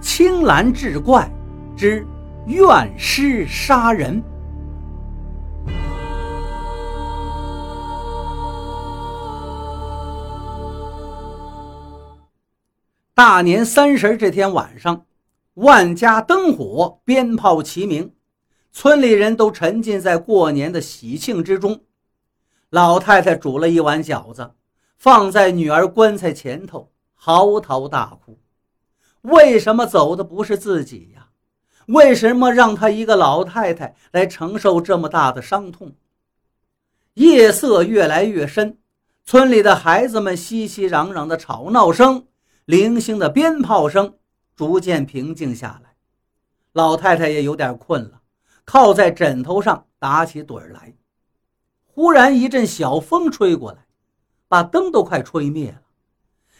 青蓝志怪之怨尸杀人。大年三十这天晚上，万家灯火，鞭炮齐鸣，村里人都沉浸在过年的喜庆之中。老太太煮了一碗饺子，放在女儿棺材前头，嚎啕大哭。为什么走的不是自己呀？为什么让她一个老太太来承受这么大的伤痛？夜色越来越深，村里的孩子们熙熙攘攘的吵闹声。零星的鞭炮声逐渐平静下来，老太太也有点困了，靠在枕头上打起盹来。忽然一阵小风吹过来，把灯都快吹灭了。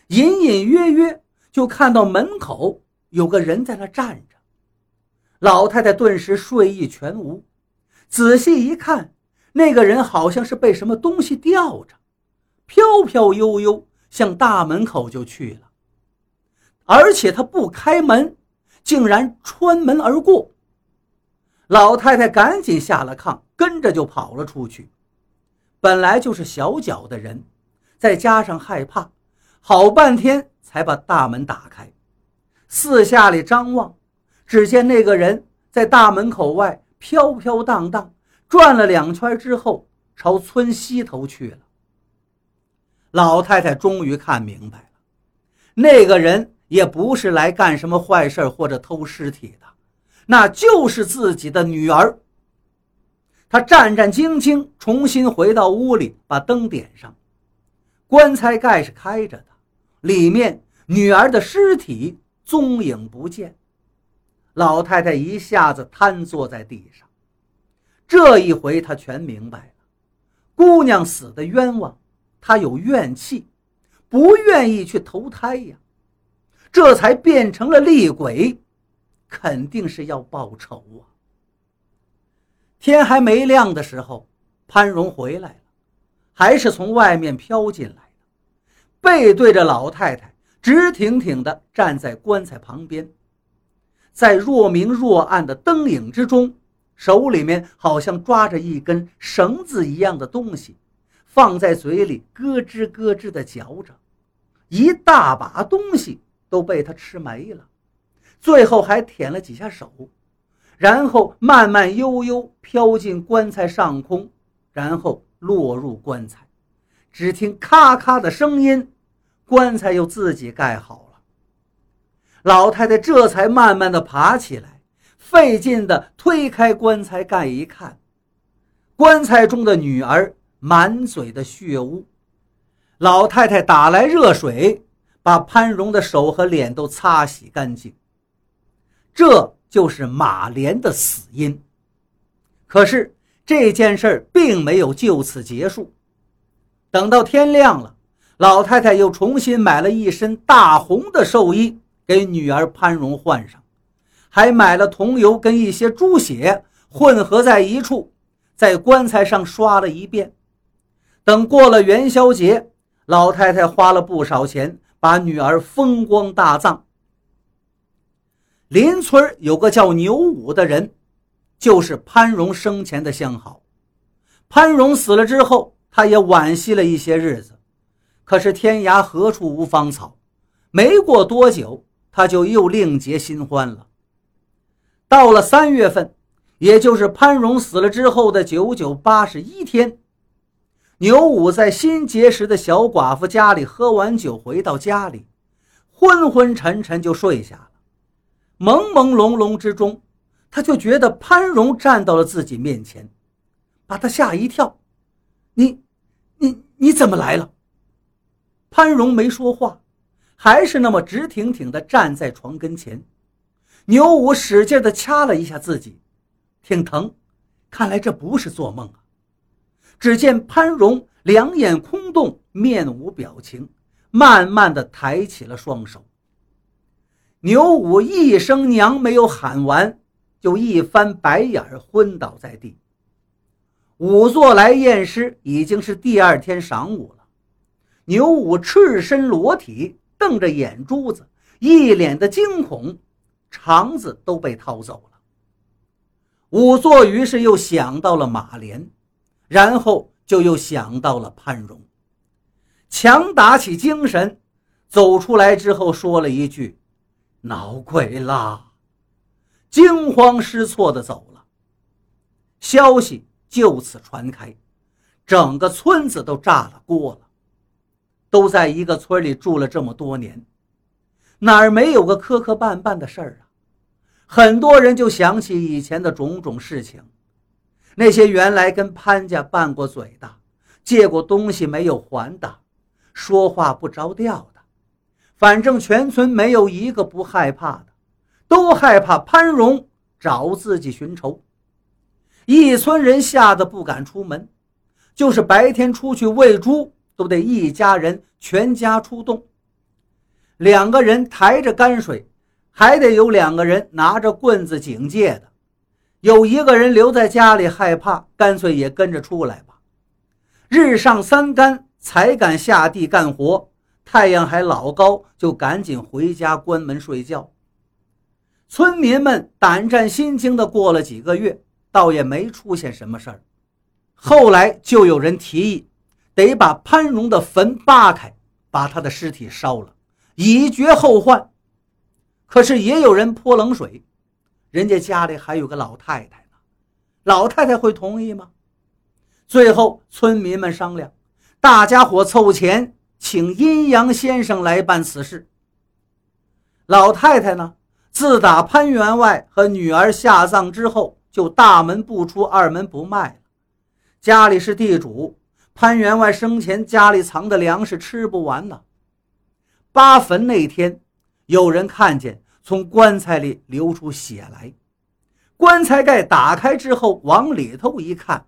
隐隐约约就看到门口有个人在那站着。老太太顿时睡意全无，仔细一看，那个人好像是被什么东西吊着，飘飘悠悠向大门口就去了。而且他不开门，竟然穿门而过。老太太赶紧下了炕，跟着就跑了出去。本来就是小脚的人，再加上害怕，好半天才把大门打开。四下里张望，只见那个人在大门口外飘飘荡荡转了两圈之后，朝村西头去了。老太太终于看明白了，那个人。也不是来干什么坏事或者偷尸体的，那就是自己的女儿。他战战兢兢重新回到屋里，把灯点上，棺材盖是开着的，里面女儿的尸体踪影不见。老太太一下子瘫坐在地上，这一回她全明白了，姑娘死的冤枉，她有怨气，不愿意去投胎呀。这才变成了厉鬼，肯定是要报仇啊！天还没亮的时候，潘荣回来了，还是从外面飘进来，背对着老太太，直挺挺地站在棺材旁边，在若明若暗的灯影之中，手里面好像抓着一根绳子一样的东西，放在嘴里咯吱咯吱地嚼着，一大把东西。都被他吃没了，最后还舔了几下手，然后慢慢悠悠飘进棺材上空，然后落入棺材。只听咔咔的声音，棺材又自己盖好了。老太太这才慢慢的爬起来，费劲的推开棺材盖一看，棺材中的女儿满嘴的血污。老太太打来热水。把潘荣的手和脸都擦洗干净，这就是马莲的死因。可是这件事并没有就此结束。等到天亮了，老太太又重新买了一身大红的寿衣给女儿潘荣换上，还买了桐油跟一些猪血混合在一处，在棺材上刷了一遍。等过了元宵节，老太太花了不少钱。把女儿风光大葬。邻村有个叫牛武的人，就是潘荣生前的相好。潘荣死了之后，他也惋惜了一些日子。可是天涯何处无芳草，没过多久，他就又另结新欢了。到了三月份，也就是潘荣死了之后的九九八十一天。牛五在新结识的小寡妇家里喝完酒，回到家里，昏昏沉沉就睡下了。朦朦胧胧之中，他就觉得潘荣站到了自己面前，把他吓一跳。你，你，你怎么来了？潘荣没说话，还是那么直挺挺地站在床跟前。牛武使劲地掐了一下自己，挺疼，看来这不是做梦啊。只见潘荣两眼空洞，面无表情，慢慢的抬起了双手。牛武一声娘没有喊完，就一翻白眼儿，昏倒在地。仵作来验尸，已经是第二天晌午了。牛五赤身裸体，瞪着眼珠子，一脸的惊恐，肠子都被掏走了。仵作于是又想到了马莲，然后就又想到了潘荣，强打起精神，走出来之后说了一句：“闹鬼啦！”惊慌失措的走了。消息就此传开，整个村子都炸了锅了。都在一个村里住了这么多年，哪儿没有个磕磕绊绊的事儿啊？很多人就想起以前的种种事情，那些原来跟潘家拌过嘴的，借过东西没有还的，说话不着调的，反正全村没有一个不害怕的，都害怕潘荣找自己寻仇。一村人吓得不敢出门，就是白天出去喂猪，都得一家人全家出动，两个人抬着泔水。还得有两个人拿着棍子警戒的，有一个人留在家里害怕，干脆也跟着出来吧。日上三竿才敢下地干活，太阳还老高，就赶紧回家关门睡觉。村民们胆战心惊的过了几个月，倒也没出现什么事儿。后来就有人提议，得把潘荣的坟扒开，把他的尸体烧了，以绝后患。可是也有人泼冷水，人家家里还有个老太太呢，老太太会同意吗？最后村民们商量，大家伙凑钱请阴阳先生来办此事。老太太呢，自打潘员外和女儿下葬之后，就大门不出，二门不迈了。家里是地主，潘员外生前家里藏的粮食吃不完呢。扒坟那天。有人看见从棺材里流出血来，棺材盖打开之后，往里头一看，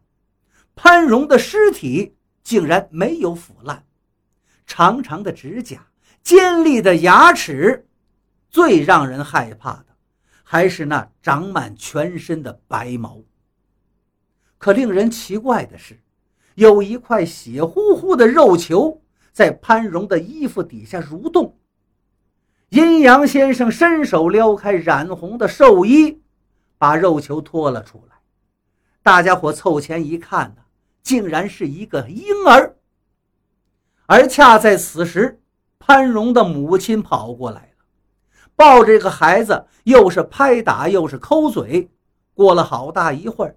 潘荣的尸体竟然没有腐烂，长长的指甲，尖利的牙齿，最让人害怕的还是那长满全身的白毛。可令人奇怪的是，有一块血乎乎的肉球在潘荣的衣服底下蠕动。阴阳先生伸手撩开染红的寿衣，把肉球拖了出来。大家伙凑前一看呢，竟然是一个婴儿。而恰在此时，潘荣的母亲跑过来，抱着这个孩子，又是拍打又是抠嘴。过了好大一会儿，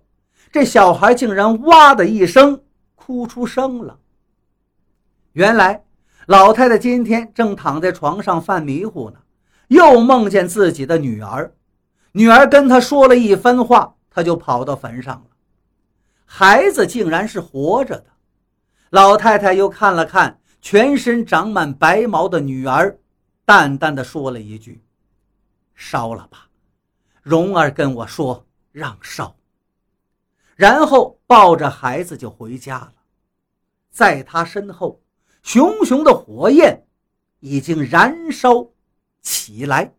这小孩竟然哇的一声哭出声了。原来。老太太今天正躺在床上犯迷糊呢，又梦见自己的女儿，女儿跟她说了一番话，她就跑到坟上了。孩子竟然是活着的。老太太又看了看全身长满白毛的女儿，淡淡的说了一句：“烧了吧。”蓉儿跟我说让烧，然后抱着孩子就回家了，在他身后。熊熊的火焰已经燃烧起来。